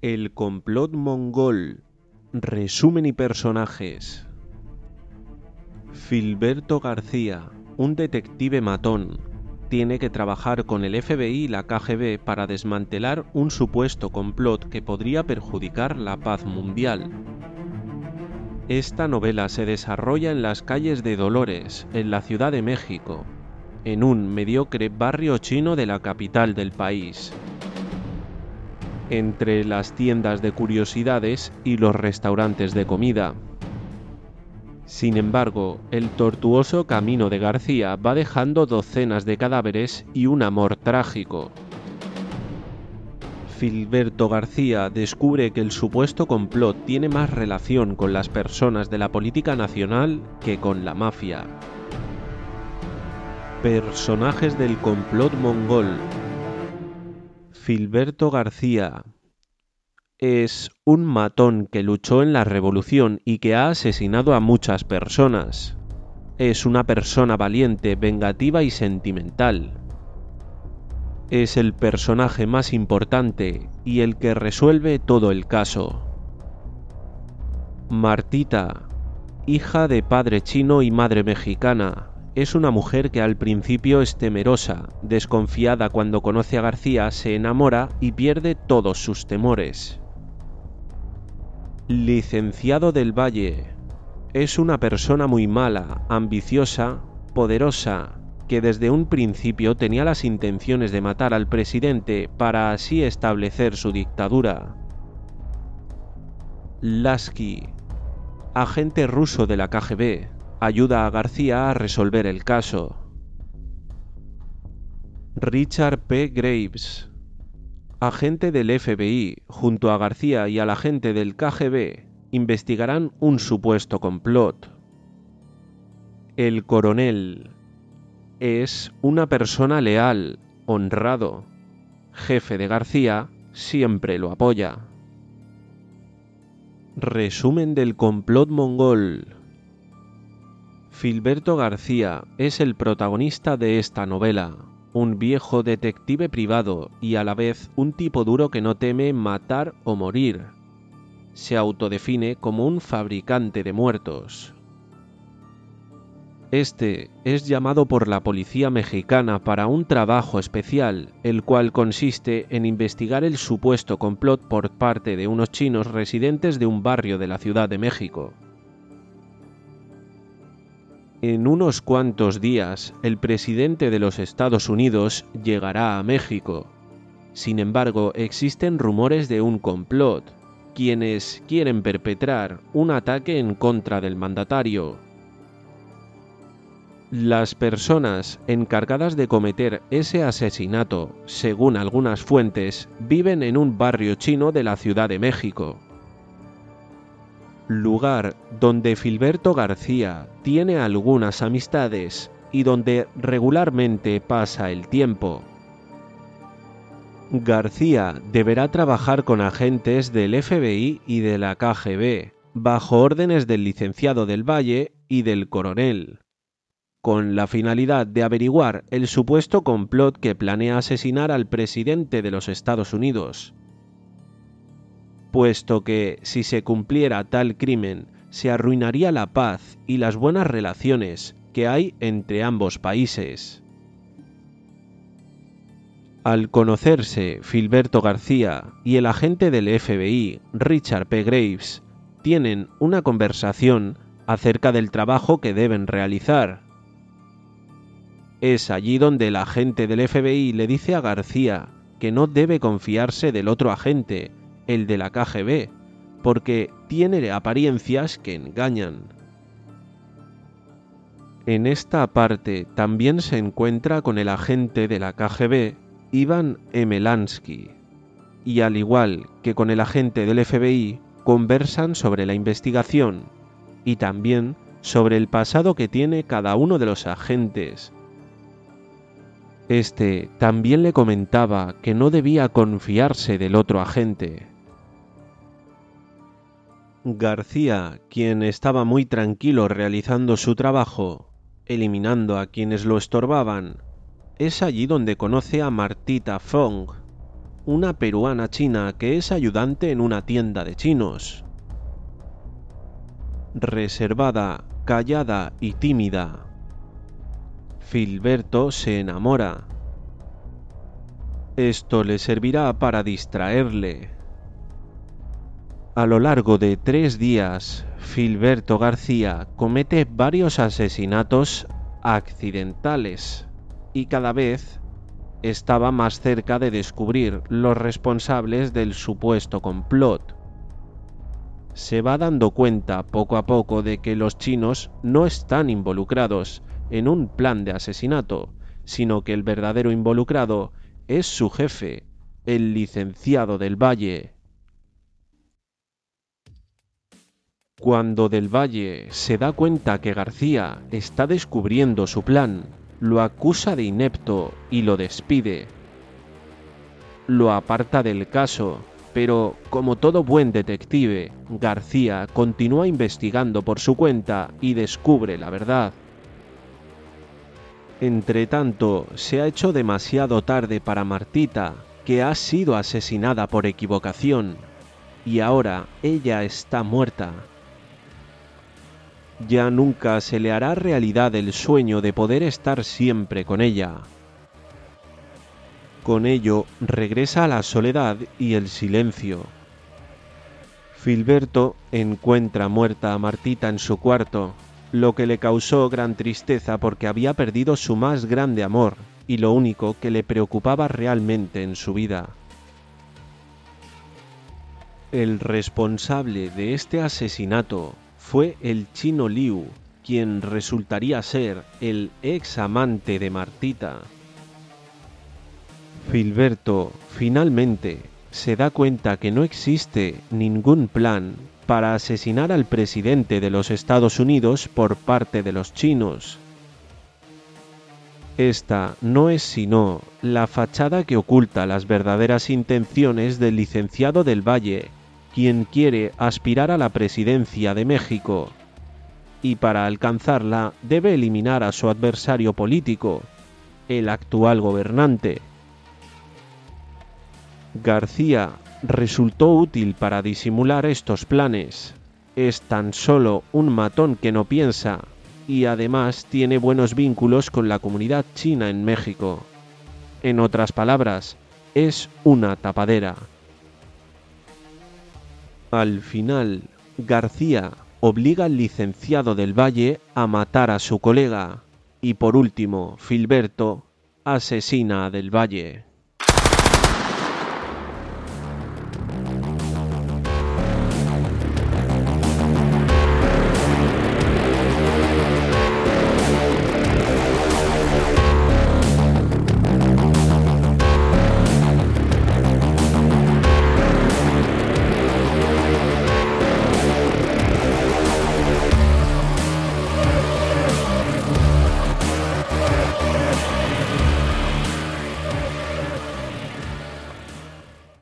El complot mongol. Resumen y personajes. Filberto García, un detective matón, tiene que trabajar con el FBI y la KGB para desmantelar un supuesto complot que podría perjudicar la paz mundial. Esta novela se desarrolla en las calles de Dolores, en la Ciudad de México, en un mediocre barrio chino de la capital del país entre las tiendas de curiosidades y los restaurantes de comida. Sin embargo, el tortuoso camino de García va dejando docenas de cadáveres y un amor trágico. Filberto García descubre que el supuesto complot tiene más relación con las personas de la política nacional que con la mafia. Personajes del complot mongol Filberto García es un matón que luchó en la revolución y que ha asesinado a muchas personas. Es una persona valiente, vengativa y sentimental. Es el personaje más importante y el que resuelve todo el caso. Martita, hija de padre chino y madre mexicana, es una mujer que al principio es temerosa, desconfiada cuando conoce a García, se enamora y pierde todos sus temores. Licenciado del Valle es una persona muy mala, ambiciosa, poderosa, que desde un principio tenía las intenciones de matar al presidente para así establecer su dictadura. Lasky, agente ruso de la KGB, ayuda a García a resolver el caso. Richard P. Graves, agente del FBI, junto a García y al agente del KGB, investigarán un supuesto complot. El coronel es una persona leal, honrado. Jefe de García siempre lo apoya. Resumen del complot mongol. Filberto García es el protagonista de esta novela, un viejo detective privado y a la vez un tipo duro que no teme matar o morir. Se autodefine como un fabricante de muertos. Este es llamado por la policía mexicana para un trabajo especial, el cual consiste en investigar el supuesto complot por parte de unos chinos residentes de un barrio de la Ciudad de México. En unos cuantos días, el presidente de los Estados Unidos llegará a México. Sin embargo, existen rumores de un complot, quienes quieren perpetrar un ataque en contra del mandatario. Las personas encargadas de cometer ese asesinato, según algunas fuentes, viven en un barrio chino de la Ciudad de México lugar donde Filberto García tiene algunas amistades y donde regularmente pasa el tiempo. García deberá trabajar con agentes del FBI y de la KGB, bajo órdenes del licenciado del Valle y del coronel, con la finalidad de averiguar el supuesto complot que planea asesinar al presidente de los Estados Unidos, puesto que si se cumpliera tal crimen se arruinaría la paz y las buenas relaciones que hay entre ambos países. Al conocerse, Filberto García y el agente del FBI, Richard P. Graves, tienen una conversación acerca del trabajo que deben realizar. Es allí donde el agente del FBI le dice a García que no debe confiarse del otro agente, el de la KGB, porque tiene apariencias que engañan. En esta parte también se encuentra con el agente de la KGB, Ivan Emelansky, y al igual que con el agente del FBI, conversan sobre la investigación y también sobre el pasado que tiene cada uno de los agentes. Este también le comentaba que no debía confiarse del otro agente, García, quien estaba muy tranquilo realizando su trabajo, eliminando a quienes lo estorbaban, es allí donde conoce a Martita Fong, una peruana china que es ayudante en una tienda de chinos. Reservada, callada y tímida. Filberto se enamora. Esto le servirá para distraerle. A lo largo de tres días, Filberto García comete varios asesinatos accidentales y cada vez estaba más cerca de descubrir los responsables del supuesto complot. Se va dando cuenta poco a poco de que los chinos no están involucrados en un plan de asesinato, sino que el verdadero involucrado es su jefe, el licenciado del Valle. Cuando Del Valle se da cuenta que García está descubriendo su plan, lo acusa de inepto y lo despide. Lo aparta del caso, pero como todo buen detective, García continúa investigando por su cuenta y descubre la verdad. Entretanto, se ha hecho demasiado tarde para Martita, que ha sido asesinada por equivocación, y ahora ella está muerta ya nunca se le hará realidad el sueño de poder estar siempre con ella. Con ello regresa a la soledad y el silencio. Filberto encuentra muerta a Martita en su cuarto, lo que le causó gran tristeza porque había perdido su más grande amor y lo único que le preocupaba realmente en su vida. El responsable de este asesinato fue el chino Liu, quien resultaría ser el ex amante de Martita. Filberto finalmente se da cuenta que no existe ningún plan para asesinar al presidente de los Estados Unidos por parte de los chinos. Esta no es sino la fachada que oculta las verdaderas intenciones del licenciado del Valle quien quiere aspirar a la presidencia de México y para alcanzarla debe eliminar a su adversario político, el actual gobernante. García resultó útil para disimular estos planes. Es tan solo un matón que no piensa y además tiene buenos vínculos con la comunidad china en México. En otras palabras, es una tapadera. Al final, García obliga al licenciado del Valle a matar a su colega y por último, Filberto asesina a del Valle.